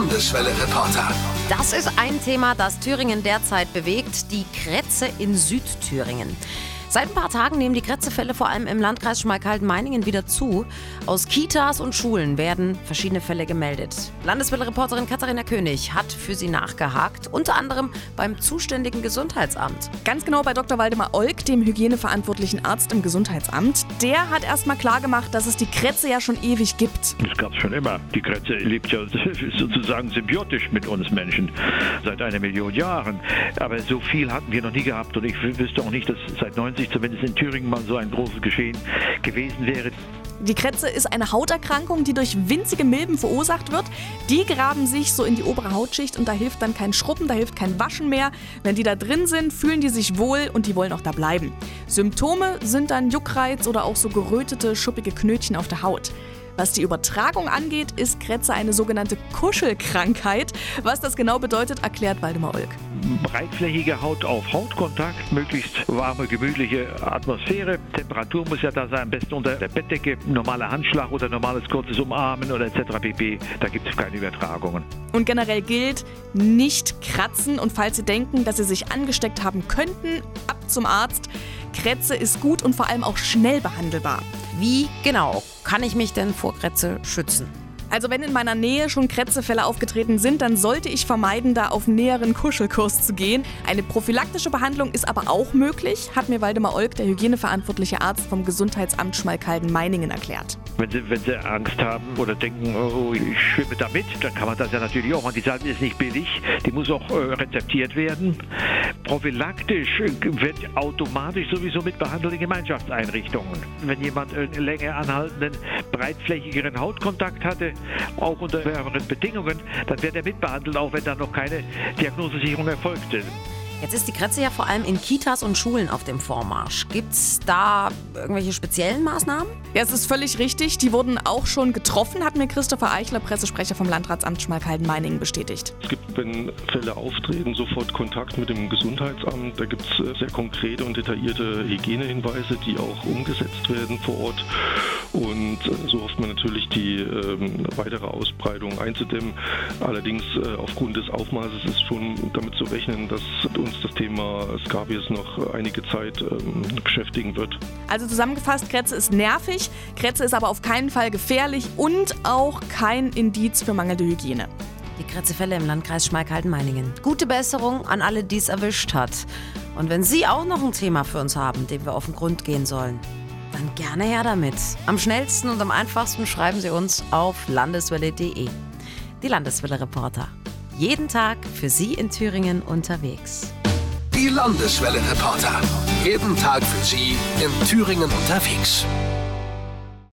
Landeswelle-Reporter. Das ist ein Thema, das Thüringen derzeit bewegt, die Krätze in Südthüringen. Seit ein paar Tagen nehmen die Krätzefälle vor allem im Landkreis Schmalkalden-Meiningen wieder zu. Aus Kitas und Schulen werden verschiedene Fälle gemeldet. Landeswelle-Reporterin Katharina König hat für sie nachgehakt, unter anderem beim zuständigen Gesundheitsamt. Ganz genau bei Dr. Waldemar Olk, dem hygieneverantwortlichen Arzt im Gesundheitsamt. Der hat erstmal klargemacht, dass es die Krätze ja schon ewig gibt. Das gab es schon immer. Die Krätze lebt ja sozusagen symbiotisch mit uns Menschen seit einer Million Jahren. Aber so viel hatten wir noch nie gehabt und ich wüsste auch nicht, dass seit 90 1990 zumindest in Thüringen mal so ein großes Geschehen gewesen wäre. Die Krätze ist eine Hauterkrankung, die durch winzige Milben verursacht wird. Die graben sich so in die obere Hautschicht und da hilft dann kein Schrubben, da hilft kein Waschen mehr. Wenn die da drin sind, fühlen die sich wohl und die wollen auch da bleiben. Symptome sind dann Juckreiz oder auch so gerötete, schuppige Knötchen auf der Haut. Was die Übertragung angeht, ist Krätze eine sogenannte Kuschelkrankheit. Was das genau bedeutet, erklärt Waldemar Olk. Breitflächige Haut auf Hautkontakt, möglichst warme, gemütliche Atmosphäre. Temperatur muss ja da sein, am besten unter der Bettdecke. Normaler Handschlag oder normales kurzes Umarmen oder etc. pp. Da gibt es keine Übertragungen. Und generell gilt, nicht kratzen und falls Sie denken, dass Sie sich angesteckt haben könnten, ab zum Arzt. Krätze ist gut und vor allem auch schnell behandelbar. Wie genau kann ich mich denn vor Krätze schützen? Also wenn in meiner Nähe schon Krätzefälle aufgetreten sind, dann sollte ich vermeiden, da auf näheren Kuschelkurs zu gehen. Eine prophylaktische Behandlung ist aber auch möglich, hat mir Waldemar Olk, der hygieneverantwortliche Arzt vom Gesundheitsamt Schmalkalden-Meiningen erklärt. Wenn sie, wenn sie Angst haben oder denken, oh, ich schwimme damit, dann kann man das ja natürlich auch machen. Die Salbe ist nicht billig, die muss auch äh, rezeptiert werden. Prophylaktisch wird automatisch sowieso mit behandelt in Gemeinschaftseinrichtungen. Wenn jemand einen länger anhaltenden, breitflächigeren Hautkontakt hatte, auch unter wärmeren Bedingungen, dann wird er mitbehandelt, auch wenn da noch keine Diagnosesicherung erfolgte. Jetzt ist die Kretze ja vor allem in Kitas und Schulen auf dem Vormarsch. Gibt es da irgendwelche speziellen Maßnahmen? Ja, es ist völlig richtig. Die wurden auch schon getroffen, hat mir Christopher Eichler, Pressesprecher vom Landratsamt Schmalkalden-Meiningen, bestätigt. Es gibt, wenn Fälle auftreten, sofort Kontakt mit dem Gesundheitsamt. Da gibt es äh, sehr konkrete und detaillierte Hygienehinweise, die auch umgesetzt werden vor Ort. Und äh, so hofft man natürlich, die ähm, weitere Ausbreitung einzudämmen. Allerdings äh, aufgrund des Aufmaßes ist schon damit zu rechnen, dass uns das Thema Scabies noch einige Zeit ähm, beschäftigen wird. Also zusammengefasst, Kretze ist nervig, Kretze ist aber auf keinen Fall gefährlich und auch kein Indiz für mangelnde Hygiene. Die Kretzefälle im Landkreis Schmalkalden-Meiningen. Gute Besserung an alle, die es erwischt hat. Und wenn Sie auch noch ein Thema für uns haben, dem wir auf den Grund gehen sollen, dann gerne her damit. Am schnellsten und am einfachsten schreiben Sie uns auf landeswelle.de. Die Landeswelle Reporter. Jeden Tag für Sie in Thüringen unterwegs. Die Landeswelle Reporter. Jeden Tag für Sie in Thüringen unterwegs.